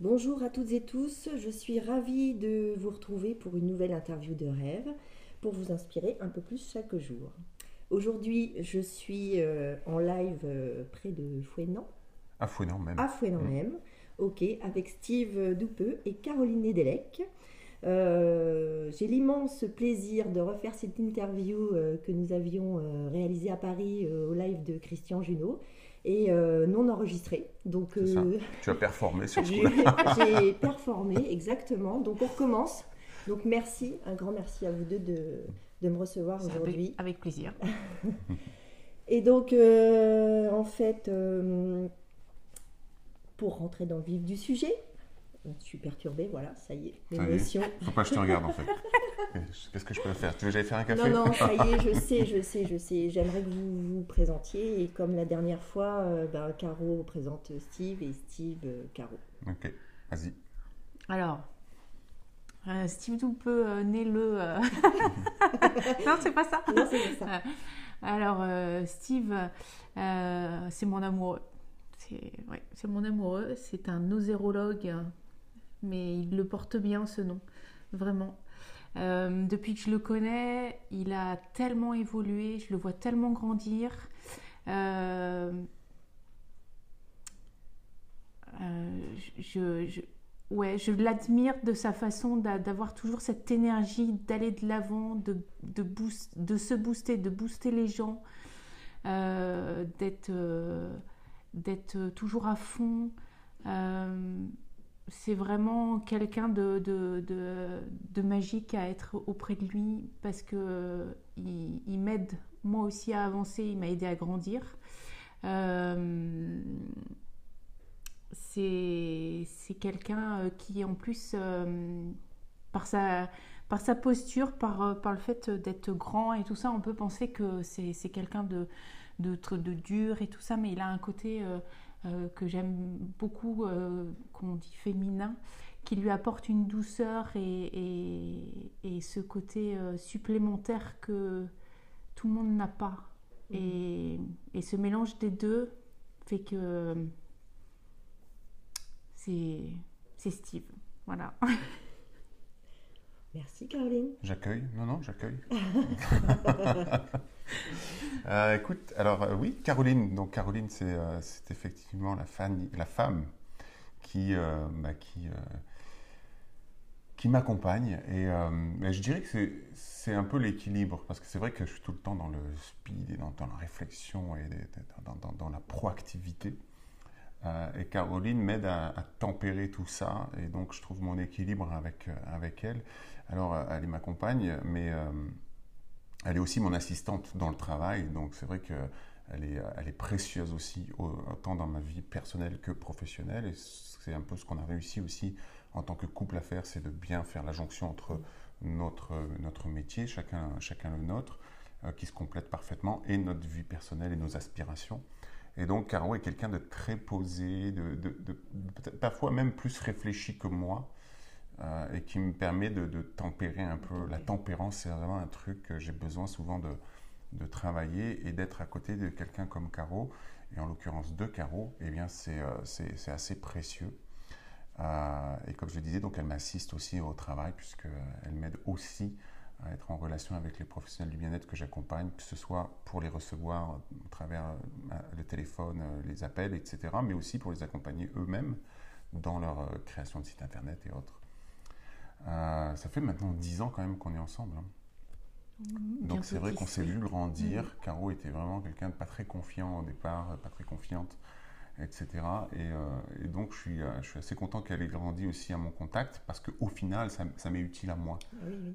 Bonjour à toutes et tous, je suis ravie de vous retrouver pour une nouvelle interview de rêve pour vous inspirer un peu plus chaque jour. Aujourd'hui, je suis euh, en live euh, près de Fouenan. À Fouenan même. À Fouenan mmh. même, ok, avec Steve Doupeux et Caroline Nedelec. Euh, j'ai l'immense plaisir de refaire cette interview que nous avions réalisée à Paris au live de Christian Junot et euh, non enregistré. Donc, euh, tu as performé sur ce J'ai performé, exactement. Donc on recommence. Donc merci, un grand merci à vous deux de, de me recevoir aujourd'hui. Avec, plaisir. et donc, euh, en fait, pour rentrer dans le vif du sujet, je suis perturbée, voilà, ça y est, l'émotion. Faut pas que je te regarde en fait. Qu'est-ce que je peux faire? Tu veux que j'aille faire un café? Non, non, ça y est, je sais, je sais, je sais. J'aimerais que vous vous présentiez et comme la dernière fois, euh, ben, Caro présente Steve et Steve euh, Caro. Ok, vas-y. Alors, euh, Steve Doupeux, né le. non, c'est pas ça. Non, c'est pas ça. Alors, Steve, c'est mon amoureux. C'est ouais, mon amoureux. C'est un nosérologue mais il le porte bien ce nom, vraiment. Euh, depuis que je le connais, il a tellement évolué, je le vois tellement grandir. Euh, euh, je, ouais, je l'admire de sa façon d'avoir toujours cette énergie, d'aller de l'avant, de, se booster, de booster les gens, d'être toujours à fond c'est vraiment quelqu'un de, magique à être auprès de lui parce que il, m'aide moi aussi à avancer, il m'a aidé à grandir. Euh, c'est quelqu'un euh, qui en plus, euh, par, sa, posture, par, le fait d'être grand et tout ça, on peut penser que c'est quelqu'un de, de, dur et tout ça, mais il a un côté euh, que j'aime beaucoup, euh, qu'on dit féminin, qui lui apporte une douceur et, et, ce côté euh, supplémentaire que tout le monde n'a pas. Mhm. Et, et, ce mélange des deux fait que c'est Steve. Voilà. Merci Caroline. J'accueille. Non, non, j'accueille. Euh, écoute, alors euh, oui, Caroline. Donc Caroline, c'est euh, effectivement la, femme qui, bah, qui, m'accompagne. Et je dirais que c'est un peu l'équilibre, parce que c'est vrai que je suis tout le temps dans le speed et dans, la réflexion et dans, dans, la proactivité. et Caroline m'aide à, à, tempérer tout ça, et donc je trouve mon équilibre avec, avec elle. Alors, elle m'accompagne, mais elle est aussi mon assistante dans le travail, donc c'est vrai qu'elle est, elle est précieuse aussi, autant dans ma vie personnelle que professionnelle. Et c'est un peu ce qu'on a réussi aussi en tant que couple à faire, c'est de bien faire la jonction entre notre, notre métier, chacun, chacun le nôtre, euh, qui se complète parfaitement, et notre vie personnelle et nos aspirations. Et donc, Caro est quelqu'un de très posé, de, de, de, parfois même plus réfléchi que moi. Euh, et qui me permet de, tempérer un peu. La tempérance, c'est vraiment un truc que j'ai besoin souvent de, travailler et d'être à côté de quelqu'un comme Caro, et en l'occurrence de Caro, eh bien c'est euh, assez précieux. Euh, et comme je le disais, donc elle m'assiste aussi au travail puisqu'elle m'aide aussi à être en relation avec les professionnels du bien-être que j'accompagne, que ce soit pour les recevoir à travers le téléphone, les appels, etc., mais aussi pour les accompagner eux-mêmes dans leur création de site internet et autres. Euh, ça fait maintenant 10 ans quand même qu'on est ensemble. Hein. Mmh, Donc c'est vrai qu'on s'est vu grandir. Mmh. Caro était vraiment quelqu'un de pas très confiant au départ, pas très confiante, etc. Euh, et, donc je suis, euh, je suis assez content qu'elle ait grandi aussi à mon contact parce qu'au final, ça, ça m'est utile à moi.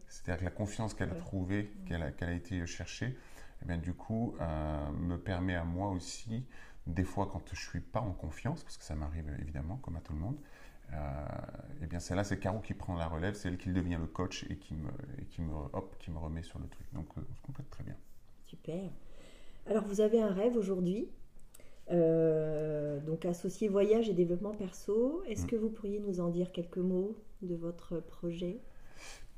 C'est-à-dire que la confiance qu'elle a trouvée, mmh. qu'elle a, été chercher, eh bien, du coup, me permet à moi aussi, des fois quand je suis pas en confiance, parce que ça m'arrive évidemment, comme à tout le monde, euh, et bien c'est là, c'est Caro qui prend la relève, c'est elle qui devient le coach et qui me, et qui me, hop, qui me remet sur le truc. Donc euh, on se complète très bien. Super. Alors vous avez un rêve aujourd'hui, euh, donc associé voyage et développement perso. Est-ce mm. que vous pourriez nous en dire quelques mots de votre projet?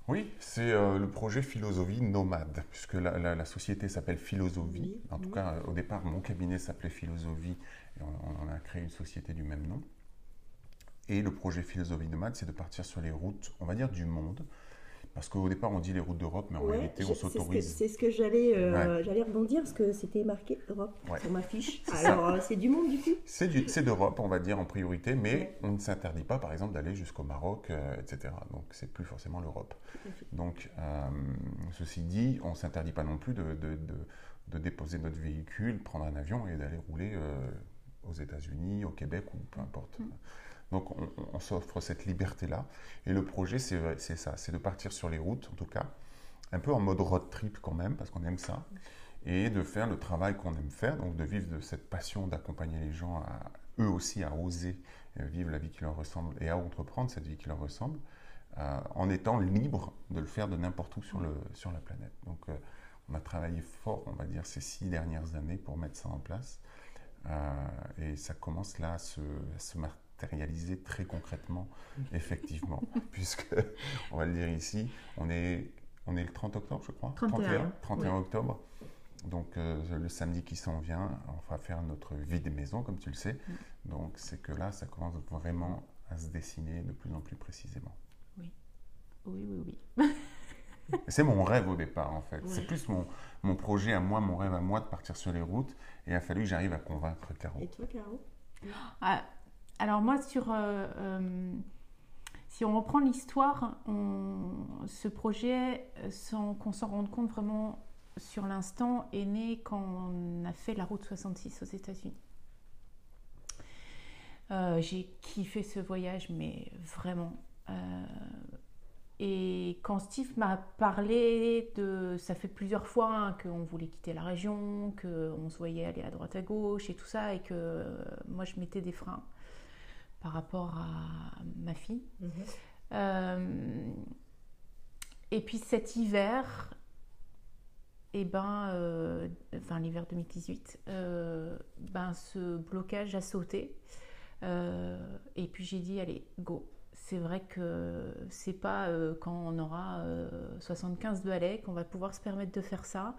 Oui, c'est le projet Philosophie Nomade, puisque la, la, société s'appelle Philosophie. En tout cas, au départ, mon cabinet s'appelait Philosophie et on, a créé une société du même nom. Et le projet Philosophie Nomade, c'est de partir sur les routes, on va dire, du monde. Parce qu'au départ, on dit les routes d'Europe, mais en réalité, on s'autorise. C'est ce que, j'allais euh, j'allais rebondir, parce que c'était marqué Europe sur ma fiche. Alors, euh, c'est du monde, du coup? C'est d'Europe, on va dire, en priorité, mais on ne s'interdit pas, par exemple, d'aller jusqu'au Maroc, euh, etc. Donc, c'est plus forcément l'Europe. Donc, ceci dit, on ne s'interdit pas non plus de, de, de, de, déposer notre véhicule, prendre un avion et d'aller rouler aux États-Unis, au Québec ou peu importe. Mm. Donc on, s'offre cette liberté-là. Et le projet, c'est ça, c'est de partir sur les routes, en tout cas, un peu en mode road trip quand même, parce qu'on aime ça, et de faire le travail qu'on aime faire, donc de vivre de cette passion d'accompagner les gens eux aussi à oser euh, vivre la vie qui leur ressemble et à entreprendre cette vie qui leur ressemble, euh, en étant libre de le faire de n'importe où sur, le, sur la planète. Donc euh, on a travaillé fort, on va dire, ces six dernières années pour mettre ça en place. et ça commence là à se, à se, réalisé très concrètement, effectivement, puisque, on va le dire ici, on est, on est le 30 octobre, je crois 31, 31, octobre. Donc euh, le samedi qui s'en vient, on va faire notre vie des maisons, comme tu le sais. Donc c'est que là, ça commence vraiment à se dessiner de plus en plus précisément. Oui, oui, oui, oui. c'est mon rêve au départ, en fait. C'est plus mon, mon projet à moi, mon rêve à moi de partir sur les routes. Et il a fallu que j'arrive à convaincre Caro. Et toi, Caro? Ah, alors moi, sur, euh, euh, si on reprend l'histoire, ce projet, sans qu'on s'en rende compte vraiment sur l'instant, est né quand on a fait la route 66 aux États-Unis. Euh, j'ai kiffé ce voyage, mais vraiment. et quand Steve m'a parlé de, ça fait plusieurs fois hein, qu'on voulait quitter la région, qu'on se voyait aller à droite à gauche et tout ça, et que moi je mettais des freins par rapport à ma fille. Mhm. Euh, et puis cet hiver, et eh ben, euh, enfin l'hiver 2018, euh, ben, ce blocage a sauté. et puis j'ai dit, allez, go. C'est vrai que c'est pas quand on aura 75 de Halais qu'on va pouvoir se permettre de faire ça.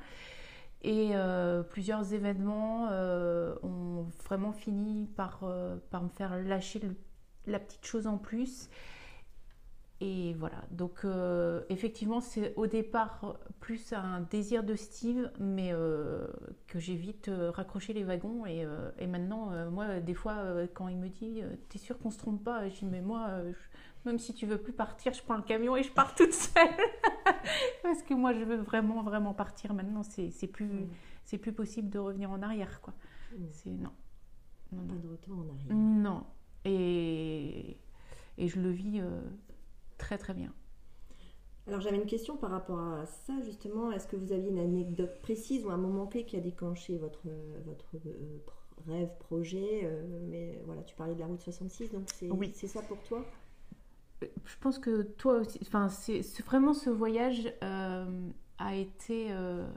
Et plusieurs événements vraiment fini par, euh, par me faire lâcher la petite chose en plus. Et voilà, donc effectivement, c'est au départ plus un désir de Steve, mais que j'ai vite raccroché les wagons. Et, et maintenant, moi, des fois, quand il me dit T'es sûr qu'on se trompe pas? Je dis Mais moi, même si tu veux plus partir, je prends le camion et je pars toute seule. Parce que moi, je veux vraiment, vraiment partir maintenant. C'est plus, mm. c'est plus possible de revenir en arrière, quoi. Mm. C'est non. Non. Pas de retour en arrière. Non. Et, et je le vis euh, très, très bien. Alors j'avais une question par rapport à ça justement. Est-ce que vous aviez une anecdote précise ou un moment clé qui a déclenché votre, votre euh, rêve, projet euh, Mais voilà, tu parlais de la route 66, donc c'est oui. ça pour toi? Je pense que toi aussi, enfin, c'est vraiment ce voyage euh, a été, euh,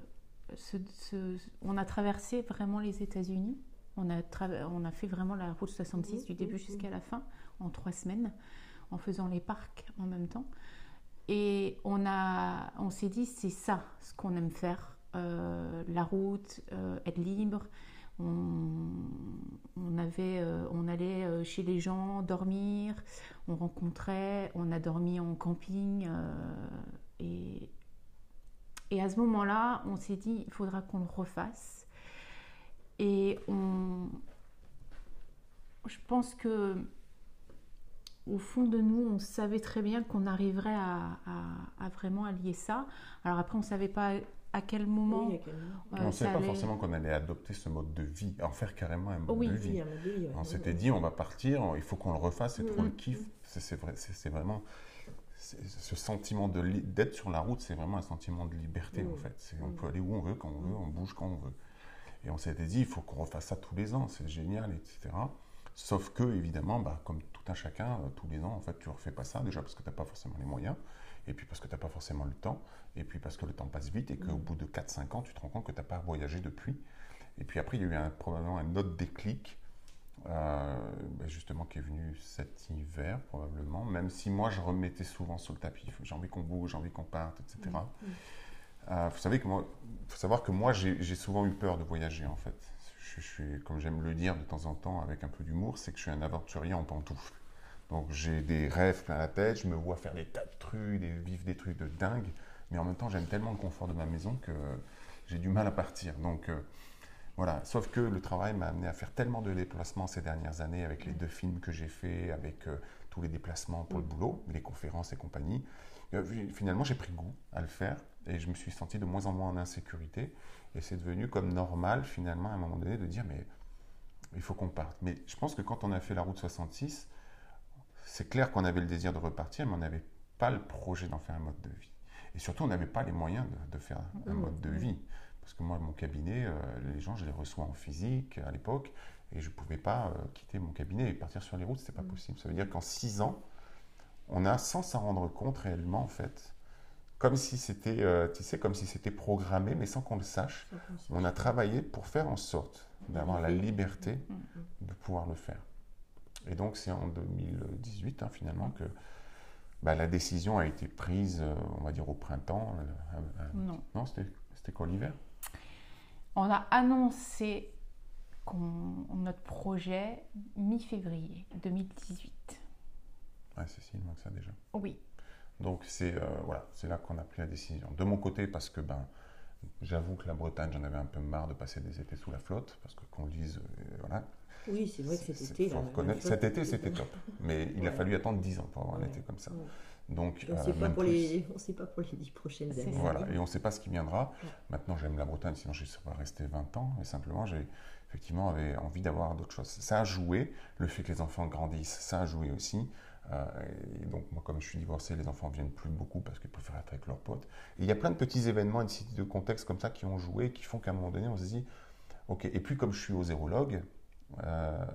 on a traversé vraiment les États-Unis. On a, on a fait vraiment la route 66 du début jusqu'à la fin en trois semaines, en faisant les parcs en même temps. Et on a, on s'est dit c'est ça ce qu'on aime faire, euh, la route, être libre, on, avait, euh, on allait euh, chez les gens dormir, on rencontrait, on a dormi en camping. Euh, et, et à ce moment-là, on s'est dit, il faudra qu'on le refasse. Et on, je pense que au fond de nous, on savait très bien qu'on arriverait à, à, vraiment allier ça. Alors après, on ne savait pas à quel moment, On ne savait pas forcément qu'on allait adopter ce mode de vie, en faire carrément un mode de vie. on s'était dit, on va partir, il faut qu'on le refasse, c'est trop le kiff. C'est vrai, c'est vraiment ce sentiment d'être sur la route, c'est vraiment un sentiment de liberté en fait. On peut aller où on veut, quand on veut, on bouge quand on veut. Et on s'était dit, il faut qu'on refasse ça tous les ans, c'est génial, etc. Sauf que, évidemment, bah, comme tout un chacun, euh, tous les ans, en fait, tu ne refais pas ça, déjà parce que tu n'as pas forcément les moyens et puis parce que tu n'as pas forcément le temps, et puis parce que le temps passe vite, et qu'au bout de 4-5 ans, tu te rends compte que tu n'as pas voyagé depuis. Et puis après, il y a eu probablement un autre déclic, euh, ben justement, qui est venu cet hiver, probablement, même si moi, je remettais souvent sur le tapis, j'ai envie qu'on bouge, j'ai envie qu'on parte, etc. euh, faut, savez que moi, faut savoir que moi, j'ai souvent eu peur de voyager, en fait. Je, suis, comme j'aime le dire de temps en temps, avec un peu d'humour, c'est que je suis un aventurier en pantoufles. Donc j'ai des rêves plein la tête, je me vois faire des tas de trucs, vivre des trucs de dingue, mais en même temps j'aime tellement le confort de ma maison que j'ai du mal à partir. Donc euh, voilà, sauf que le travail m'a amené à faire tellement de déplacements ces dernières années avec les deux films que j'ai faits, avec euh, tous les déplacements pour le boulot, les conférences et compagnie. Euh, finalement, j'ai pris goût à le faire et je me suis senti de moins en moins en insécurité. Et c'est devenu comme normal, finalement, à un moment donné, de dire mais il faut qu'on parte. Mais je pense que quand on a fait la route 66, c'est clair qu'on avait le désir de repartir, mais on n'avait pas le projet d'en faire un mode de vie. Et surtout, on n'avait pas les moyens de, faire un mode de vie. Parce que moi, mon cabinet, euh, les gens, je les reçois en physique à l'époque, et je ne pouvais pas euh, quitter mon cabinet et partir sur les routes, ce n'était pas possible. Ça veut dire qu'en six ans, on a, sans s'en rendre compte réellement, en fait, comme si c'était, euh, tu sais, comme si c'était programmé, mais sans qu'on le sache, on a travaillé pour faire en sorte d'avoir la liberté mm, mm. de pouvoir le faire. Et donc, c'est en 2018, hein, finalement, que bah, la décision a été prise, on va dire, au printemps. non. Non, c'était quoi l'hiver? On a annoncé notre projet mi-février 2018. Ah, c'est si loin que ça déjà. Oui. Donc c'est euh, voilà, c'est là qu'on a pris la décision. De mon côté, parce que ben, j'avoue que la Bretagne, j'en avais un peu marre de passer des étés sous la flotte, parce que qu'on le dise, euh, voilà. Oui, c'est vrai que cet été, faut reconnaître, cet été, c'était top. Mais il a fallu attendre 10 ans pour avoir un été comme ça. Donc, on ne sait, pas pour les, sait pas pour les 10 prochaines années. Voilà, et on ne sait pas ce qui viendra. Maintenant, j'aime la Bretagne, sinon je ne serais pas resté 20 ans. Et simplement, j'ai effectivement avait envie d'avoir d'autres choses. Ça a joué, le fait que les enfants grandissent, ça a joué aussi. Euh, et donc, moi, comme je suis divorcé, les enfants viennent plus beaucoup parce qu'ils préfèrent être avec leurs potes. il y a plein de petits événements, de de contexte comme ça qui ont joué, qui font qu'à un moment donné, on se dit, OK. Et puis, comme je suis zérologue, euh,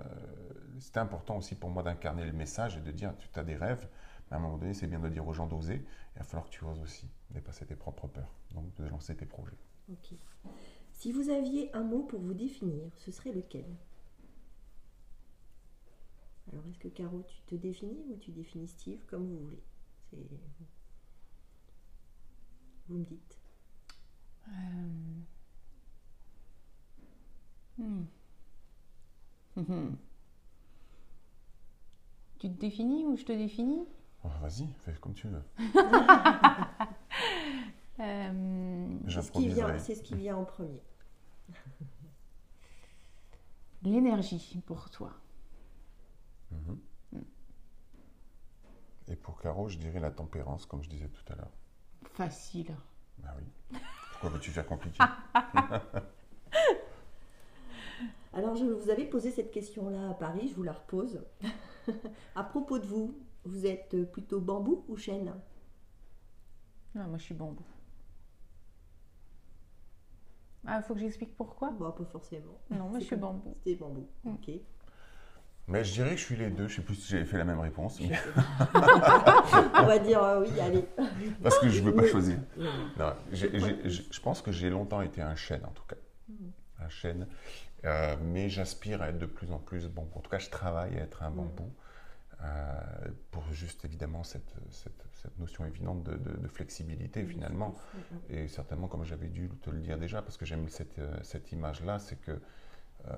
c'était important aussi pour moi d'incarner le message et de dire, tu as des rêves, à un moment donné, c'est bien de dire aux gens d'oser. Il va falloir que tu oses aussi dépasser tes propres peurs, donc de lancer tes projets. Ok. Si vous aviez un mot pour vous définir, ce serait lequel? Alors, est-ce que Caro, tu te définis ou tu définis Steve comme vous voulez? Vous me dites. Euh... Hmm. Tu te définis ou je te définis? Oh, vas-y, fais comme tu veux. euh, c'est ce qui vient en premier. L'énergie pour toi. Mhm. Mm. Et pour Caro, je dirais la tempérance, comme je disais tout à l'heure. Facile. Ben oui. Pourquoi veux-tu faire compliqué Alors, je vous avais posé cette question-là à Paris, je vous la repose. à propos de vous, vous êtes plutôt bambou ou chêne? Ah, Moi, je suis bambou. Ah, il faut que j'explique pourquoi? Bon, pas forcément. Non, moi, je suis bambou. C'était bambou, mm. ok. Mais je dirais que je suis les deux. Je sais plus si j'ai fait la même réponse. On va dire euh, oui, allez. Parce que je ne veux pas choisir. Non, je pense que j'ai longtemps été un chêne, en tout cas. Mm. Un chêne. Euh, mais j'aspire à être de plus en plus bambou. En tout cas, je travaille à être un mm. bambou. Euh, pour juste évidemment cette, cette, cette notion évidente de, de, flexibilité finalement. Et certainement, comme j'avais dû te le dire déjà, parce que j'aime cette, euh, cette image-là, c'est que euh,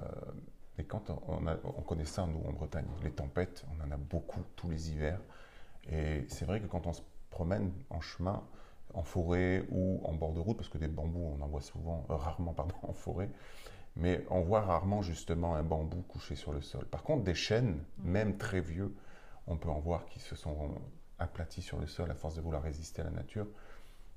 et quand on, on, connaît ça, nous, en Bretagne, les tempêtes, on en a beaucoup tous les hivers. Et c'est vrai que quand on se promène en chemin, en forêt ou en bord de route, parce que des bambous, on en voit souvent, rarement, pardon, en forêt, mais on voit rarement justement un bambou couché sur le sol. Par contre, des chênes, même très vieux, on peut en voir qui se sont aplatis sur le sol à force de vouloir résister à la nature.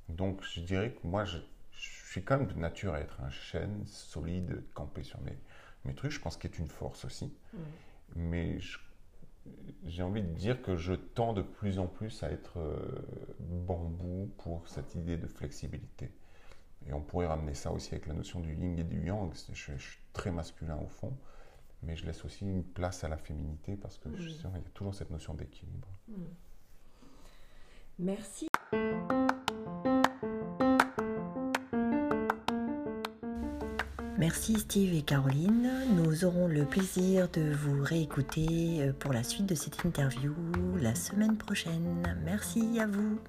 Donc je dirais que moi, je, suis quand même de nature à être un chêne solide, campé sur mes, mes trucs. Je pense qu'il est une force aussi. Mais j'ai envie de dire que je tends de plus en plus à être euh, bambou pour cette idée de flexibilité. Et on pourrait ramener ça aussi avec la notion du yin et du yang. Je, je suis très masculin au fond mais je laisse aussi une place à la féminité parce que je il y a toujours cette notion d'équilibre. Mm. Merci. Merci Steve et Caroline. Nous aurons le plaisir de vous réécouter euh, pour la suite de cette interview la semaine prochaine. Merci à vous.